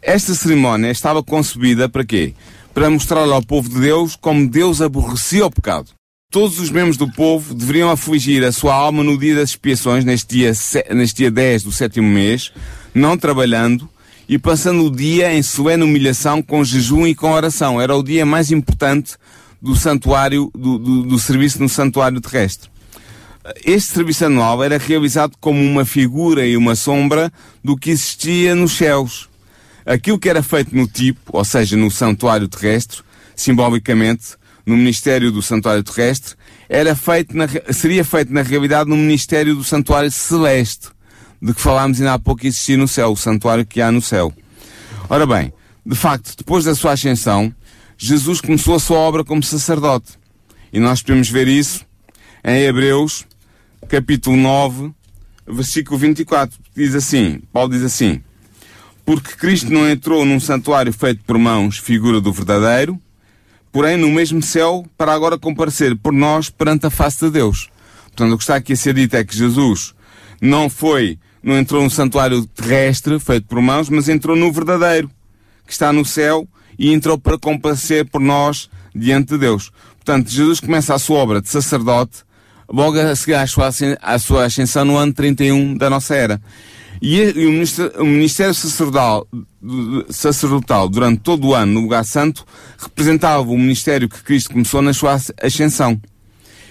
Esta cerimónia estava concebida para quê? Para mostrar ao povo de Deus como Deus aborrecia o pecado. Todos os membros do povo deveriam afligir a sua alma no dia das expiações, neste dia, neste dia 10 do sétimo mês, não trabalhando e passando o dia em solene humilhação com jejum e com oração. Era o dia mais importante do santuário, do, do, do serviço no santuário terrestre. Este serviço anual era realizado como uma figura e uma sombra do que existia nos céus. Aquilo que era feito no tipo, ou seja, no santuário terrestre, simbolicamente, no ministério do santuário terrestre, era feito na, seria feito na realidade no ministério do santuário celeste, de que falámos ainda há pouco existir no céu, o santuário que há no céu. Ora bem, de facto, depois da sua ascensão, Jesus começou a sua obra como sacerdote. E nós podemos ver isso em Hebreus, capítulo 9, versículo 24. Diz assim, Paulo diz assim, porque Cristo não entrou num santuário feito por mãos, figura do verdadeiro, porém no mesmo céu, para agora comparecer por nós perante a face de Deus. Portanto, o que está aqui a ser dito é que Jesus não foi, não entrou num santuário terrestre feito por mãos, mas entrou no verdadeiro, que está no céu, e entrou para comparecer por nós diante de Deus. Portanto, Jesus começa a sua obra de sacerdote logo a seguir à sua, à sua ascensão no ano 31 da nossa era. E, o Ministério, o ministério sacerdotal, sacerdotal, durante todo o ano no lugar santo, representava o ministério que Cristo começou na sua ascensão.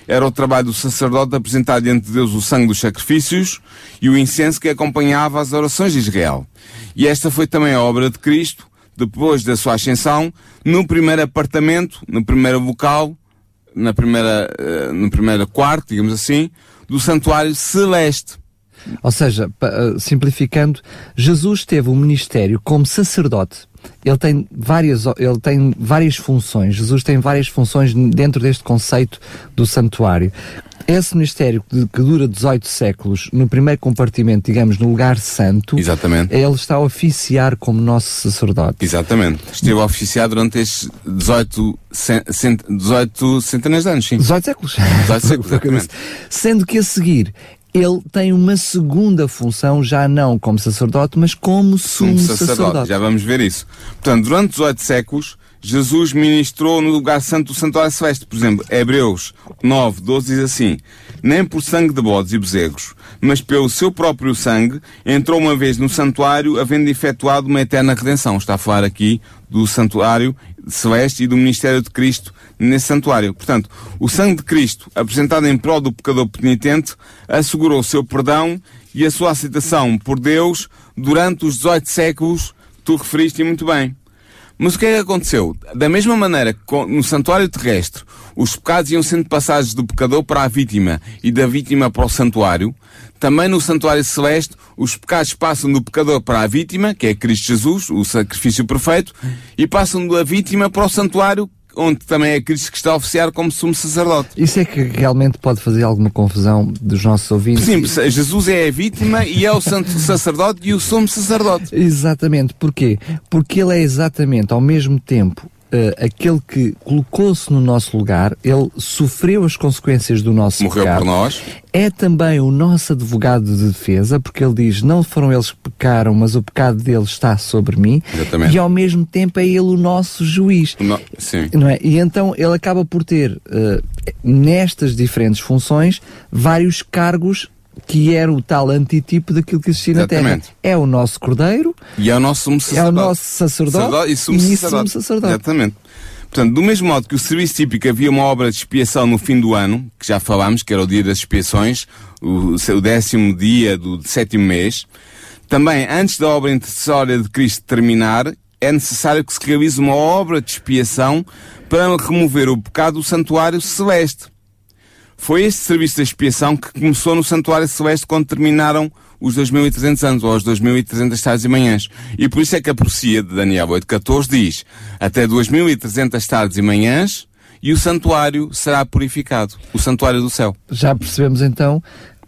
Era o trabalho do sacerdote apresentar diante de Deus o sangue dos sacrifícios e o incenso que acompanhava as orações de Israel. E esta foi também a obra de Cristo, depois da sua ascensão, no primeiro apartamento, no primeiro local, na primeira, uh, no primeiro quarto, digamos assim, do santuário celeste. Ou seja, eh, simplificando, Jesus teve um ministério como sacerdote. Ele tem várias, ele tem várias funções. Jesus tem várias funções dentro deste conceito do santuário. Esse ministério que, dura 18 séculos, no primeiro compartimento, digamos, no lugar santo, Exatamente. ele está a oficiar como nosso sacerdote. Exatamente. Esteve a oficiar durante estes 18, cent, 18 centenas de anos, sim. 18 séculos. 18 séculos, exatamente. Sendo que a seguir, ele tem uma segunda função, já não como sacerdote, mas como sumo sacerdote. sacerdote. Já vamos ver isso. Portanto, durante 18 séculos, Jesus ministrou no lugar santo do santuário celeste. Por exemplo, Hebreus 9, 12 diz assim, nem por sangue de bodes e bezerros, mas pelo seu próprio sangue, entrou uma vez no santuário, havendo efetuado uma eterna redenção. Está a falar aqui do santuário celeste e do ministério de Cristo nesse santuário. Portanto, o sangue de Cristo, apresentado em prol do pecador penitente, assegurou o seu perdão e a sua aceitação por Deus durante os 18 séculos, tu referiste muito bem. Mas o que é que aconteceu? Da mesma maneira que no santuário terrestre os pecados iam sendo passados do pecador para a vítima e da vítima para o santuário, também no santuário celeste os pecados passam do pecador para a vítima, que é Cristo Jesus, o sacrifício perfeito, e passam da vítima para o santuário onde também é Cristo que está a oficiar como sumo sacerdote. Isso é que realmente pode fazer alguma confusão dos nossos ouvintes. Sim, Jesus é a vítima e é o santo sacerdote e o sumo sacerdote. Exatamente. Porquê? Porque ele é exatamente ao mesmo tempo uh, aquele que colocou-se no nosso lugar, ele sofreu as consequências do nosso Morreu pecado. por nós. É também o nosso advogado de defesa, porque ele diz: Não foram eles que pecaram, mas o pecado deles está sobre mim. Exatamente. E ao mesmo tempo é ele o nosso juiz. No... Sim. Não é? E então ele acaba por ter, uh, nestas diferentes funções, vários cargos que era o tal antitipo daquilo que existia na Terra. É o nosso Cordeiro, E é o nosso sumo é o sacerdote. nosso sacerdote, e sumo e sacerdote. sumo sacerdote. Exatamente. Portanto, do mesmo modo que o serviço típico havia uma obra de expiação no fim do ano, que já falámos, que era o dia das expiações, o, o décimo dia do sétimo mês, também antes da obra intercessória de Cristo terminar, é necessário que se realize uma obra de expiação para remover o pecado do santuário celeste. Foi este serviço de expiação que começou no Santuário Celeste quando terminaram os 2300 anos, ou as 2300 tardes e manhãs. E por isso é que a profecia de Daniel 8.14 diz, até 2300 tardes e manhãs, e o santuário será purificado. O santuário do céu. Já percebemos então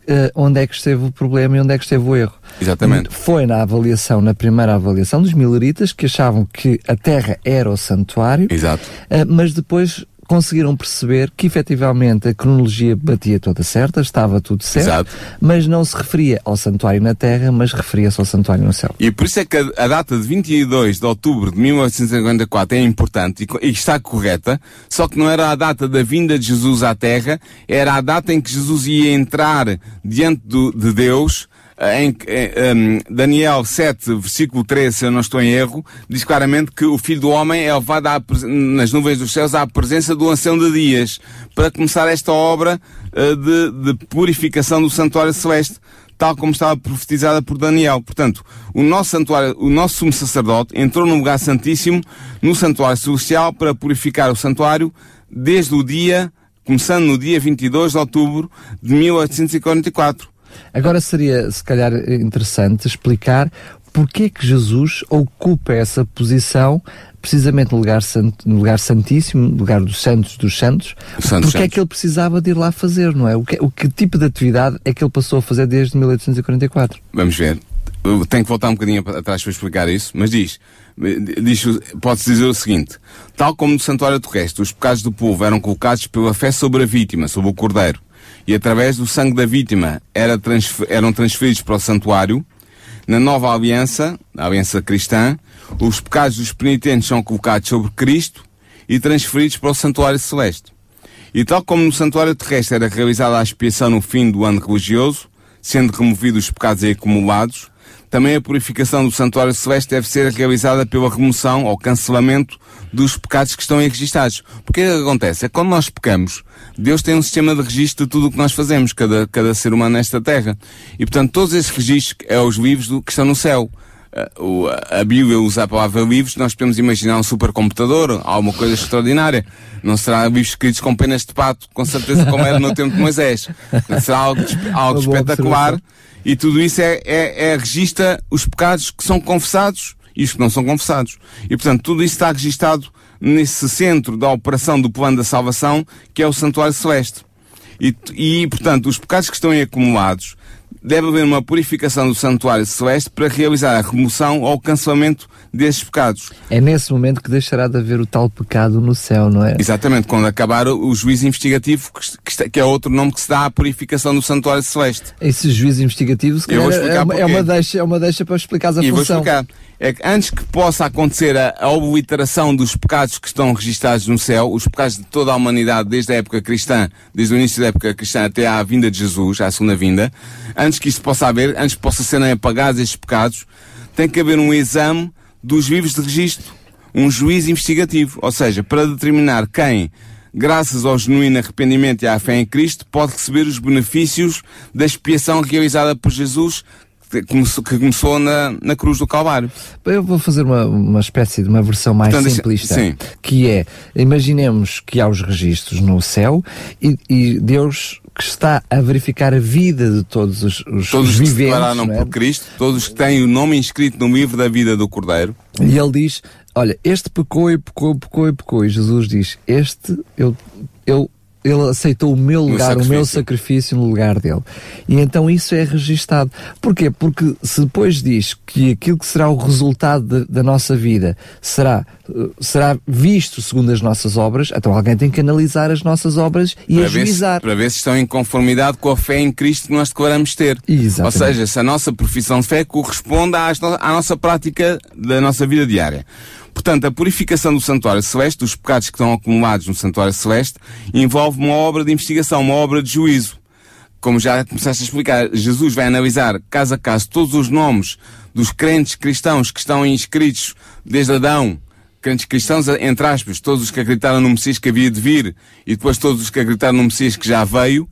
eh, onde é que esteve o problema e onde é que esteve o erro. Exatamente. Foi na avaliação, na primeira avaliação dos mileritas, que achavam que a terra era o santuário, Exato. eh, mas depois conseguiram perceber que efetivamente a cronologia batia toda certa, estava tudo certo, Exato. mas não se referia ao santuário na terra, mas referia-se ao santuário no céu. E por isso é que a, a data de 22 de outubro de 1854 é importante e, e está correta, só que não era a data da vinda de Jesus à Terra, era a data em que Jesus ia entrar diante do- de Deus, em que, eh, em, Daniel 7, versículo 13, se eu não estou em erro, diz claramente que o Filho do Homem é levado à nas nuvens dos céus à presença do Ancião de Dias, para começar esta obra eh, de, de purificação do Santuário Celeste tal como estava profetizada por Daniel. Portanto, o nosso santuário, o nosso sumo sacerdote entrou no lugar santíssimo, no santuário celestial, para purificar o santuário desde o dia, começando no dia 22 de outubro de 1844. Agora seria, se calhar, interessante explicar porque é que Jesus ocupa essa posição precisamente no lugar, santo, no lugar santíssimo, no lugar dos santos dos santos, Santos porque é que ele precisava de ir lá fazer, não é? O que, o que tipo de atividade é que ele passou a fazer desde 1844? Vamos ver. Eu tenho que voltar um bocadinho para- atrás para explicar isso, mas diz, diz pode-se dizer o seguinte, tal como no santuário terrestre, os pecados do povo eram colocados pela fé sobre a vítima, sobre o cordeiro, e através do sangue da vítima era transfer- eram transferidos para o santuário, na nova aliança, a aliança cristã, os pecados dos penitentes são colocados sobre Cristo e transferidos para o santuário celeste. E tal como no santuário terrestre era realizada a expiação no fim do ano religioso, sendo removidos os pecados acumulados, também a purificação do santuário celeste deve ser realizada pela remoção ou cancelamento dos pecados que estão aí registados. Porque o que é que acontece? É que quando nós pecamos, Deus tem um sistema de registro de tudo o que nós fazemos, cada, cada ser humano nesta terra. E portanto, todos esses registros é os livros do, que estão no céu. Ah, a Bíblia usa a palavra livros, nós podemos imaginar um supercomputador, alguma coisa extraordinária. Não será livros escritos com penas de pato, com certeza como era no tempo de Moisés. Será algo, algo espetacular. observação. E tudo isso é, é, é os pecados que são confessados e os que não são confessados. E portanto, tudo isso está registado nesse centro da operação do plano da salvação, que é o Santuário Celeste. E, e, portanto, os pecados que estão aí acumulados, deve haver uma purificação do Santuário Celeste para realizar a remoção ou o cancelamento desses pecados. É nesse momento que deixará de haver o tal pecado no céu, não é? Exatamente, quando acabar o, juízo investigativo, que, é outro nome que se dá à purificação do Santuário Celeste. Esse juízo investigativo, se vou calhar, é, explicar uma, é, uma deixa, é uma deixa para explicares a E vou função. explicar. É que antes que possa acontecer a, a obliteração dos pecados que estão registados no céu, os pecados de toda a humanidade, desde a época cristã, desde o início da época cristã até à vinda de Jesus, à segunda vinda, antes que isto possa haver, antes que possam serem apagados estes pecados, tem que haver um exame dos livros de registro, um juízo investigativo, ou seja, para determinar quem, graças ao genuíno arrependimento e à fé em Cristo, pode receber os benefícios da expiação realizada por Jesus, que começou, na, na cruz do Calvário. Eu vou fazer uma, uma espécie de uma versão mais Portanto, deixa- simplista, sim. que é, imaginemos que há os registros no céu e, e Deus que está a verificar a vida de todos os, os, Todos os que viventes, declararam não é? por Cristo, todos os que têm o nome inscrito no livro da vida do Cordeiro, E ele diz, olha, este pecou e pecou, pecou e pecou. E Jesus diz, este, eu, eu, ele aceitou o meu lugar, o meu sacrifício. no lugar dele. E então isso é registado. Porquê? Porque se depois diz que aquilo que será o resultado da, da nossa vida será, eh, será visto segundo as nossas obras, então alguém tem que analisar as nossas obras e para ver, se, ajuizar. para ver se estão em conformidade com a fé em Cristo que nós declaramos ter. Exatamente. Ou seja, se a nossa profissão de fé corresponde às à nossa prática da nossa vida diária. Portanto, a purificação do Santuário Celeste, dos pecados que estão acumulados no Santuário Celeste, envolve uma obra de investigação, uma obra de juízo. como já começaste a explicar, Jesus vai analisar caso a caso todos os nomes dos crentes cristãos que estão inscritos desde Adão, crentes cristãos, entre aspas, todos os que acreditaram no Messias que havia de vir e depois todos os que acreditaram no Messias que já veio,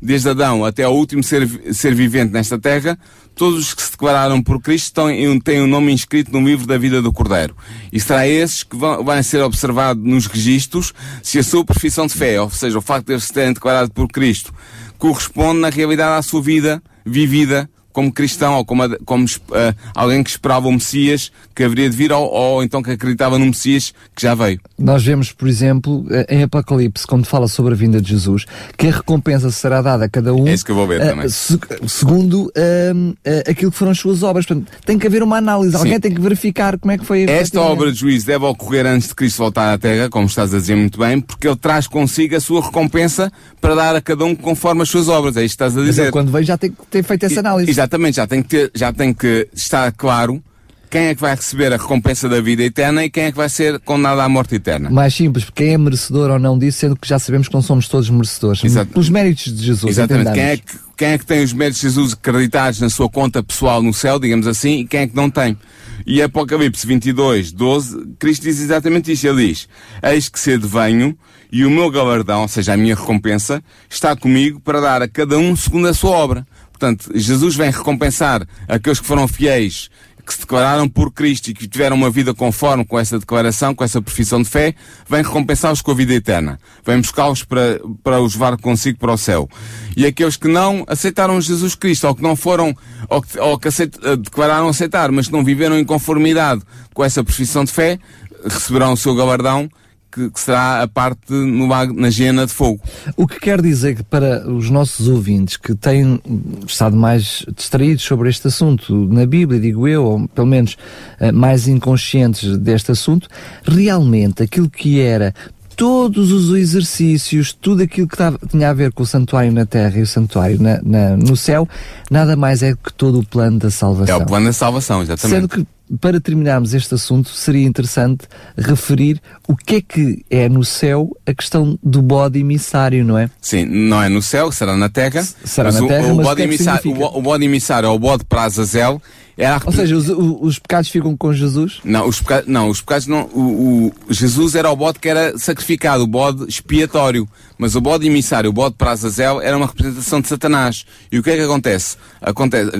desde Adão até ao último ser, ser vivente nesta terra, todos os que se declararam por Cristo estão, têm o um nome inscrito no livro da vida do Cordeiro. E será esses que vão, vão ser observados nos registros se a sua profissão de fé, ou seja, o facto de eles se terem declarado por Cristo, corresponde na realidade à sua vida vivida como cristão ou como, como uh, alguém que esperava o Messias que haveria de vir ou, ou, então que acreditava no Messias que já veio. Nós vemos, por exemplo, eh, em Apocalipse, quando fala sobre a vinda de Jesus, que a recompensa será dada a cada um. É isso que eu vou ver uh, também. Se, segundo uh, aquilo que foram as suas obras. Portanto, tem que haver uma análise. Sim. Alguém tem que verificar como é que foi a Esta obra de juízo deve ocorrer antes de Cristo voltar à Terra, como estás a dizer muito bem, porque ele traz consigo a sua recompensa para dar a cada um conforme as suas obras. É isto que estás a dizer. Mas quando veio já tem que ter feito essa análise. Exatamente, já tem que ter, já tem que estar claro quem é que vai receber a recompensa da vida eterna e quem é que vai ser condenado à morte eterna. Mais simples, porque quem é merecedor ou não disso, sendo que já sabemos que não somos todos merecedores. Exato. Pelos méritos de Jesus. Exatamente. Quem é, que, quem é que tem os méritos de Jesus acreditados na sua conta pessoal no céu, digamos assim, e quem é que não tem? E Apocalipse 22, 12, Cristo diz exatamente isto. Ele diz, eis que cedo venho, e o meu galardão, ou seja, a minha recompensa, está comigo para dar a cada um segundo a sua obra. Portanto, Jesus vem recompensar aqueles que foram fiéis, que se declararam por Cristo e que tiveram uma vida conforme com essa declaração, com essa profissão de fé, vem recompensá-los com a vida eterna. Vem buscá-los para, para os levar consigo para o céu. E aqueles que não aceitaram Jesus Cristo, ou que não foram, ou que, ou que aceit, eh, declararam aceitar, mas que não viveram em conformidade com essa profissão de fé, receberão o seu galardão que, que, será a parte no, na gena de fogo. O que quer dizer que para os nossos ouvintes que têm estado mais distraídos sobre este assunto na Bíblia, digo eu, ou pelo menos uh, mais inconscientes deste assunto, realmente aquilo que era todos os exercícios, tudo aquilo que tava, tinha a ver com o santuário na terra e o santuário na, na, no céu, nada mais é que todo o plano da salvação. É o plano da salvação, exatamente. Sendo que para terminarmos este assunto, seria interessante referir o que é que é no céu a questão do bode emissário, não é? Sim, não é no céu, será na terra. Será na terra, o, o mas bode o, que emissário, o, o bode emissário é o bode para Azazel. Era Ou seja, os, os, pecados ficam com Jesus? Não, os pecados, não, os pecados não. O, o, Jesus era o bode que era sacrificado, o bode expiatório. Mas o bode emissário, o bode para Azazel, era uma representação de Satanás. E o que é que acontece? Acontece,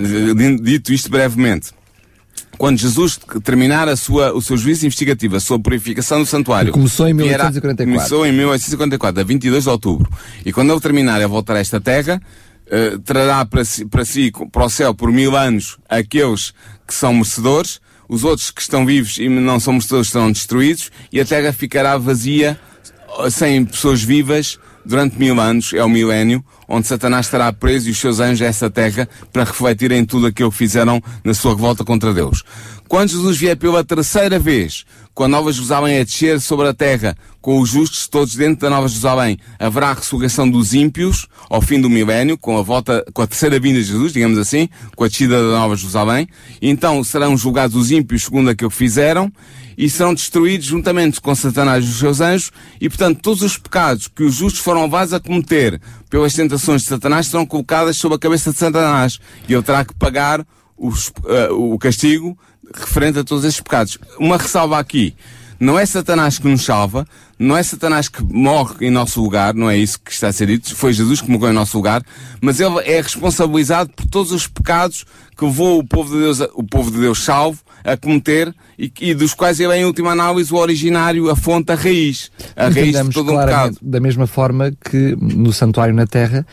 dito isto brevemente, quando Jesus terminar a sua, o seu juízo investigativo, a sua purificação do santuário. Começou em 1844. Começou em 1844, a 22 de outubro. E quando ele terminar a voltar a esta terra, uh, trará para si, para si, para o céu, por mil anos, aqueles que são merecedores, os outros que estão vivos e não são merecedores serão destruídos, e a terra ficará vazia, sem pessoas vivas, durante mil anos, é o milénio, onde Satanás estará preso e os seus anjos a essa terra para refletirem tudo aquilo que fizeram na sua revolta contra Deus. Quando Jesus vier pela terceira vez, com a Nova Jerusalém a descer sobre a terra, com os justos todos dentro da Nova Jerusalém, haverá a ressurreição dos ímpios ao fim do milénio, com a volta, com a terceira vinda de Jesus, digamos assim, com a descida da Nova Jerusalém. Então serão julgados os ímpios segundo aquilo que fizeram, e serão destruídos juntamente com Satanás e os seus anjos, e portanto todos os pecados que os justos foram levados a cometer pelas tentações de Satanás serão colocadas sobre a cabeça de Satanás, e ele terá que pagar os, uh, o castigo referente a todos estes pecados. Uma ressalva aqui. Não é Satanás que nos salva, não é Satanás que morre em nosso lugar, não é isso que está a ser dito, foi Jesus que morreu em nosso lugar, mas ele é responsabilizado por todos os pecados que levou o povo de Deus, o povo de Deus salvo a cometer e, e, dos quais ele é, em última análise, o originário, a fonte, a raiz. A raiz de todo um pecado. Da mesma forma que no santuário na terra,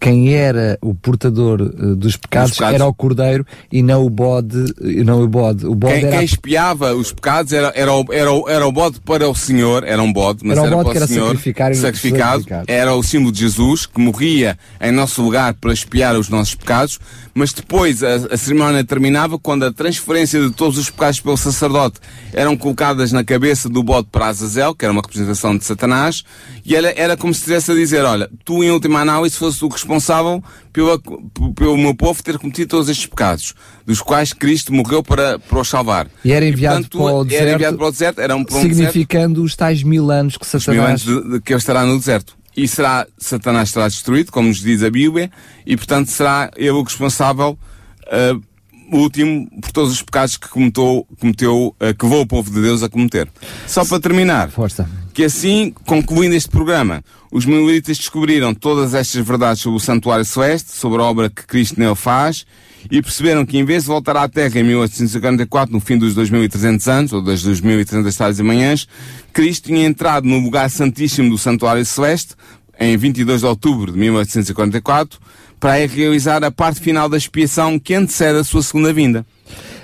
quem era o portador uh, dos, pecados pecados, era o cordeiro e não o bode. Não o bode. O bode quem, era... quem espiava os pecados era, era, o, era, o, era o bode para o Senhor, era um bode, mas era, era bode para o Senhor. Sacrificado, sacrificado, era o símbolo de Jesus, que morria em nosso lugar para expiar os nossos pecados, mas depois a, a cerimónia terminava quando a transferência de todos os pecados pelo sacerdote eram colocadas na cabeça do bode para Azazel, que era uma representação de Satanás, e era, era como se estivesse a dizer, olha, tu em última análise fosse o responsável pela, pelo meu povo ter cometido todos estes pecados, dos quais Cristo morreu para, para os salvar. E era enviado, e, portanto, para, o deserto, era enviado para o deserto, era um, significando deserto, os tais mil anos que Satanás... Mil anos de, de, que ele estará no deserto. e será, Satanás será destruído, como nos diz a Bíblia, e portanto será ele o responsável, uh, último, por todos os pecados que cometeu, cometeu uh, que levou o povo de Deus a cometer. Só para terminar, Força. que assim, concluindo este programa, os mileritas descobriram todas estas verdades sobre o Santuário Celeste, sobre a obra que Cristo nele faz, e perceberam que em vez de voltar à Terra em 1844, no fim dos 2300 anos, ou das 2300 tardes e manhãs, Cristo tinha entrado no lugar santíssimo do Santuário Celeste, em 22 de outubro de 1844, para aí realizar a parte final da expiação que antecede a sua segunda vinda.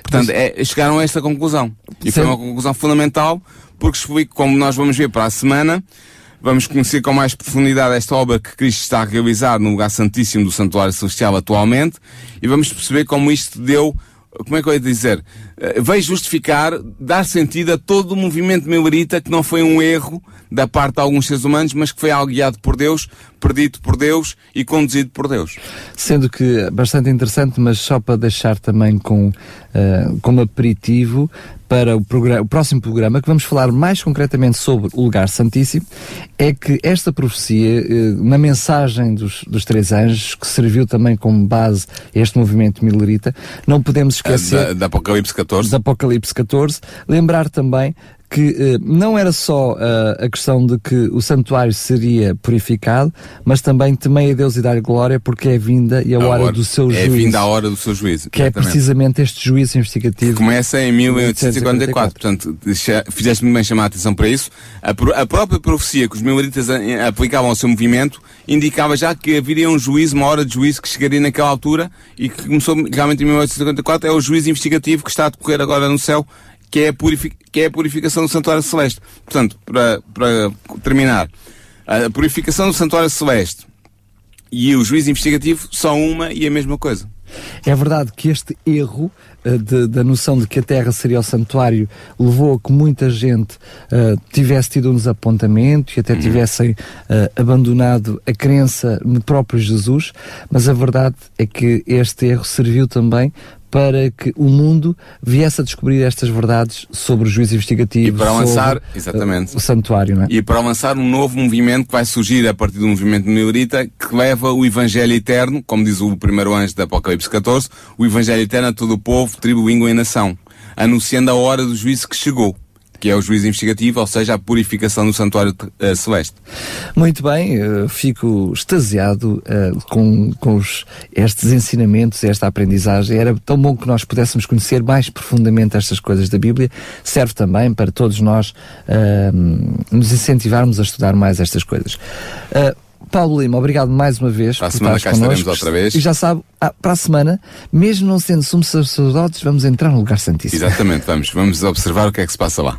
Portanto, é, chegaram a esta conclusão. E foi Sim. uma conclusão fundamental, porque explico, como nós vamos ver para a semana, vamos conhecer com mais profundidade esta obra que Cristo está a realizar no lugar santíssimo do Santuário Celestial atualmente, e vamos perceber como isto deu, como é que eu ia dizer, veio justificar, dar sentido a todo o movimento milerita que não foi um erro da parte de alguns seres humanos, mas que foi algo guiado por Deus, predito por Deus e conduzido por Deus. Sendo que bastante interessante, mas só para deixar também com, eh, como aperitivo para o, programa, o próximo programa, que vamos falar mais concretamente sobre o lugar santíssimo, é que esta profecia, eh, na mensagem dos, dos três anjos, que serviu também como base a este movimento milerita, não podemos esquecer Da, da Apocalipse 14. De Apocalipse 14, lembrar também que eh, não era só eh, a questão de que o santuário seria purificado, mas também temei a Deus e dar glória porque é vinda e a, hora, do seu é juízo. vinda a hora do seu juízo. que é exatamente. precisamente este juízo investigativo. Começa em 1844. Portanto, deixa- fizeste muito bem chamar a atenção para isso. A, a própria profecia que os mileritas a- aplicavam ao seu movimento indicava já que haveria um juízo, uma hora de juízo que chegaria naquela altura e que começou realmente em 1854. É o juízo investigativo que está a decorrer agora no céu, que é a, purifi- que é a purificação do Santuário Celeste. Portanto, para, para terminar, a purificação do Santuário Celeste e o juízo investigativo são uma e a mesma coisa. É verdade que este erro eh, de- da noção de que a terra seria o santuário levou a que muita gente eh, tivesse tido um desapontamento e até tivessem eh, abandonado a crença no próprio Jesus, mas a verdade é que este erro serviu também para que o mundo viesse a descobrir estas verdades sobre o juízo investigativo, E para lançar- sobre, exatamente. eh, o santuário, não é? e para lançar um novo movimento que vai surgir a partir do movimento milerita que leva o Evangelho Eterno, como diz o primeiro anjo da Apocalipse 14, o Evangelho Eterno a todo o povo, tribo, língua e nação, anunciando a hora do juízo que chegou, que é o juízo investigativo, ou seja, a purificação do santuário eh, celeste. Muito bem, eh, fico extasiado eh, com, com os- estes ensinamentos, esta aprendizagem. Era tão bom que nós pudéssemos conhecer mais profundamente estas coisas da Bíblia. Serve também para todos nós eh, nos incentivarmos a estudar mais estas coisas. Paulo Lima, obrigado mais uma vez Para a por semana cá estaremos connosco. outra vez. E já sabe, ah, para a semana, mesmo não sendo sumos sacerdotes, vamos entrar no lugar santíssimo. Exatamente, vamos, vamos observar o que é que se passa lá.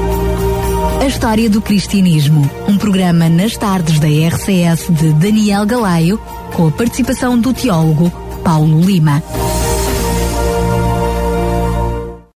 A história do cristianismo. Um programa nas tardes da RCS de Daniel Galaio, com a participação do teólogo Paulo Lima.